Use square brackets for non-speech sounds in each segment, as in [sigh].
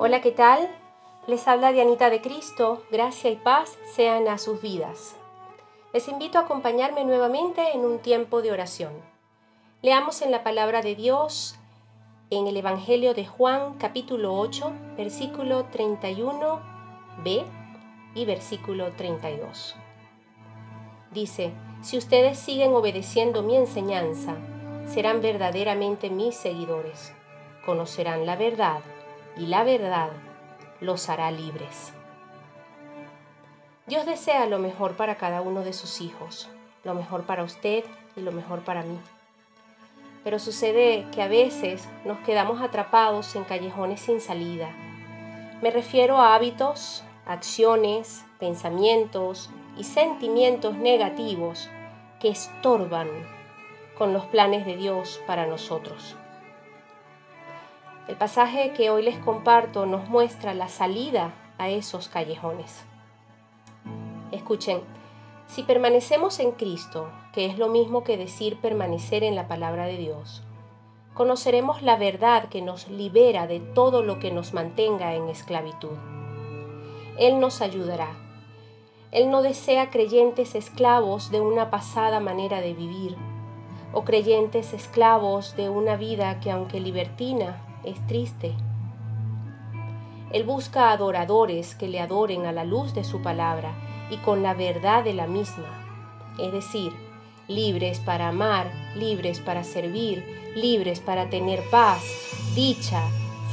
Hola, ¿qué tal? Les habla Dianita de Cristo, gracia y paz sean a sus vidas. Les invito a acompañarme nuevamente en un tiempo de oración. Leamos en la palabra de Dios en el Evangelio de Juan capítulo 8, versículo 31b y versículo 32. Dice, si ustedes siguen obedeciendo mi enseñanza, serán verdaderamente mis seguidores, conocerán la verdad y la verdad los hará libres. Dios desea lo mejor para cada uno de sus hijos, lo mejor para usted y lo mejor para mí. Pero sucede que a veces nos quedamos atrapados en callejones sin salida. Me refiero a hábitos, acciones, pensamientos y sentimientos negativos que estorban con los planes de Dios para nosotros. El pasaje que hoy les comparto nos muestra la salida a esos callejones. Escuchen, si permanecemos en Cristo, que es lo mismo que decir permanecer en la palabra de Dios, conoceremos la verdad que nos libera de todo lo que nos mantenga en esclavitud. Él nos ayudará. Él no desea creyentes esclavos de una pasada manera de vivir, o creyentes esclavos de una vida que aunque libertina es triste. Él busca adoradores que le adoren a la luz de su palabra y con la verdad de la misma, es decir, libres para amar, libres para servir, libres para tener paz, dicha,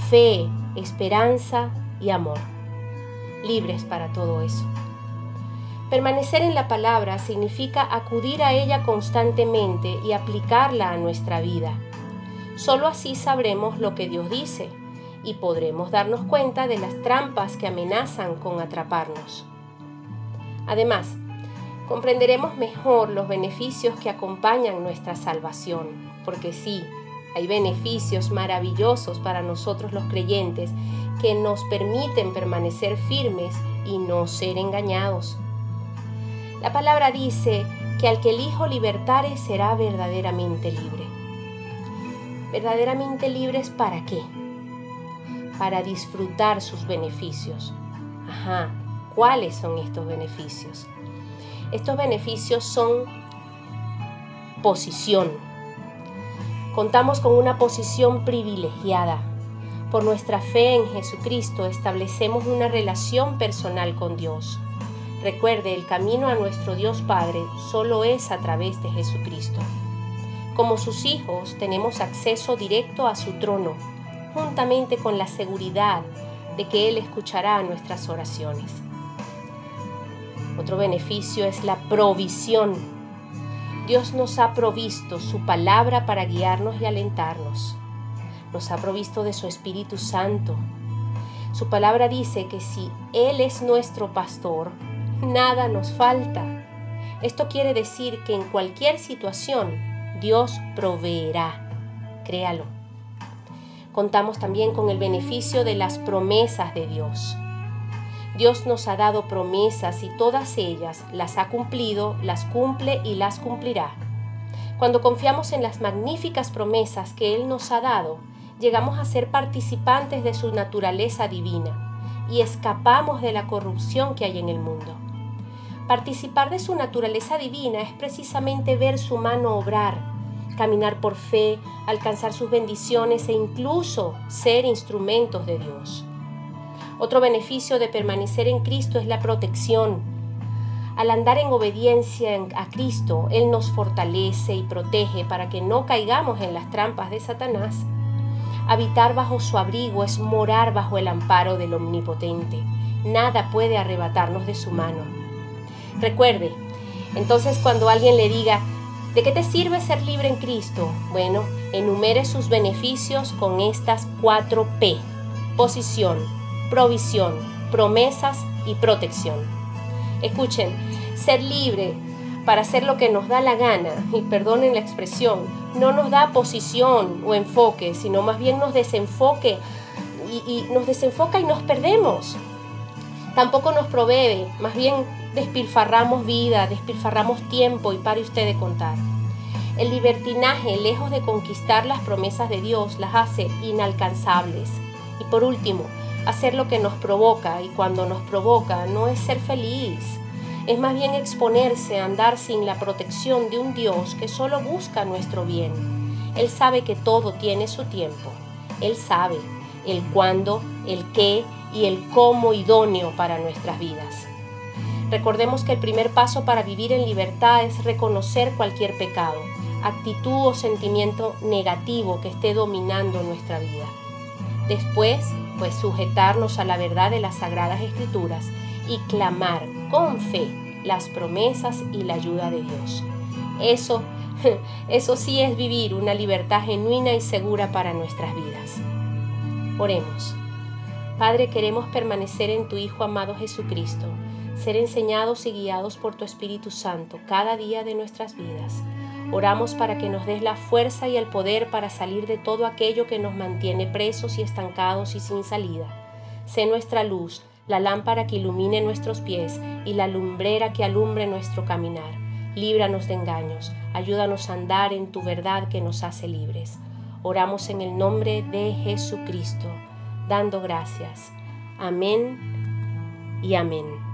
fe, esperanza y amor. Libres para todo eso. Permanecer en la palabra significa acudir a ella constantemente y aplicarla a nuestra vida Solo así sabremos lo que Dios dice y podremos darnos cuenta de las trampas que amenazan con atraparnos. Además, comprenderemos mejor los beneficios que acompañan nuestra salvación, porque sí, hay beneficios maravillosos para nosotros los creyentes que nos permiten permanecer firmes y no ser engañados. La palabra dice que al que el Hijo libertare será verdaderamente libre verdaderamente libres para qué? Para disfrutar sus beneficios. Ajá, ¿cuáles son estos beneficios? Estos beneficios son posición. Contamos con una posición privilegiada. Por nuestra fe en Jesucristo establecemos una relación personal con Dios. Recuerde, el camino a nuestro Dios Padre solo es a través de Jesucristo. Como sus hijos tenemos acceso directo a su trono, juntamente con la seguridad de que Él escuchará nuestras oraciones. Otro beneficio es la provisión. Dios nos ha provisto su palabra para guiarnos y alentarnos. Nos ha provisto de su Espíritu Santo. Su palabra dice que si Él es nuestro pastor, nada nos falta. Esto quiere decir que en cualquier situación Dios proveerá. Créalo. Contamos también con el beneficio de las promesas de Dios. Dios nos ha dado promesas y todas ellas las ha cumplido, las cumple y las cumplirá. Cuando confiamos en las magníficas promesas que Él nos ha dado, llegamos a ser participantes de su naturaleza divina y escapamos de la corrupción que hay en el mundo. Participar de su naturaleza divina es precisamente ver su mano obrar caminar por fe, alcanzar sus bendiciones e incluso ser instrumentos de Dios. Otro beneficio de permanecer en Cristo es la protección. Al andar en obediencia a Cristo, Él nos fortalece y protege para que no caigamos en las trampas de Satanás. Habitar bajo su abrigo es morar bajo el amparo del Omnipotente. Nada puede arrebatarnos de su mano. Recuerde, entonces cuando alguien le diga, ¿De qué te sirve ser libre en Cristo? Bueno, enumere sus beneficios con estas cuatro P. Posición, provisión, promesas y protección. Escuchen, ser libre para hacer lo que nos da la gana, y perdonen la expresión, no nos da posición o enfoque, sino más bien nos desenfoque y, y nos desenfoca y nos perdemos. Tampoco nos provee, más bien despilfarramos vida, despilfarramos tiempo y pare usted de contar. El libertinaje, lejos de conquistar las promesas de Dios, las hace inalcanzables. Y por último, hacer lo que nos provoca y cuando nos provoca no es ser feliz, es más bien exponerse a andar sin la protección de un Dios que solo busca nuestro bien. Él sabe que todo tiene su tiempo. Él sabe el cuándo, el qué y el cómo idóneo para nuestras vidas. Recordemos que el primer paso para vivir en libertad es reconocer cualquier pecado, actitud o sentimiento negativo que esté dominando nuestra vida. Después, pues sujetarnos a la verdad de las sagradas escrituras y clamar con fe las promesas y la ayuda de Dios. Eso, [laughs] eso sí es vivir una libertad genuina y segura para nuestras vidas. Oremos. Padre, queremos permanecer en tu Hijo amado Jesucristo, ser enseñados y guiados por tu Espíritu Santo cada día de nuestras vidas. Oramos para que nos des la fuerza y el poder para salir de todo aquello que nos mantiene presos y estancados y sin salida. Sé nuestra luz, la lámpara que ilumine nuestros pies y la lumbrera que alumbre nuestro caminar. Líbranos de engaños, ayúdanos a andar en tu verdad que nos hace libres. Oramos en el nombre de Jesucristo, dando gracias. Amén y amén.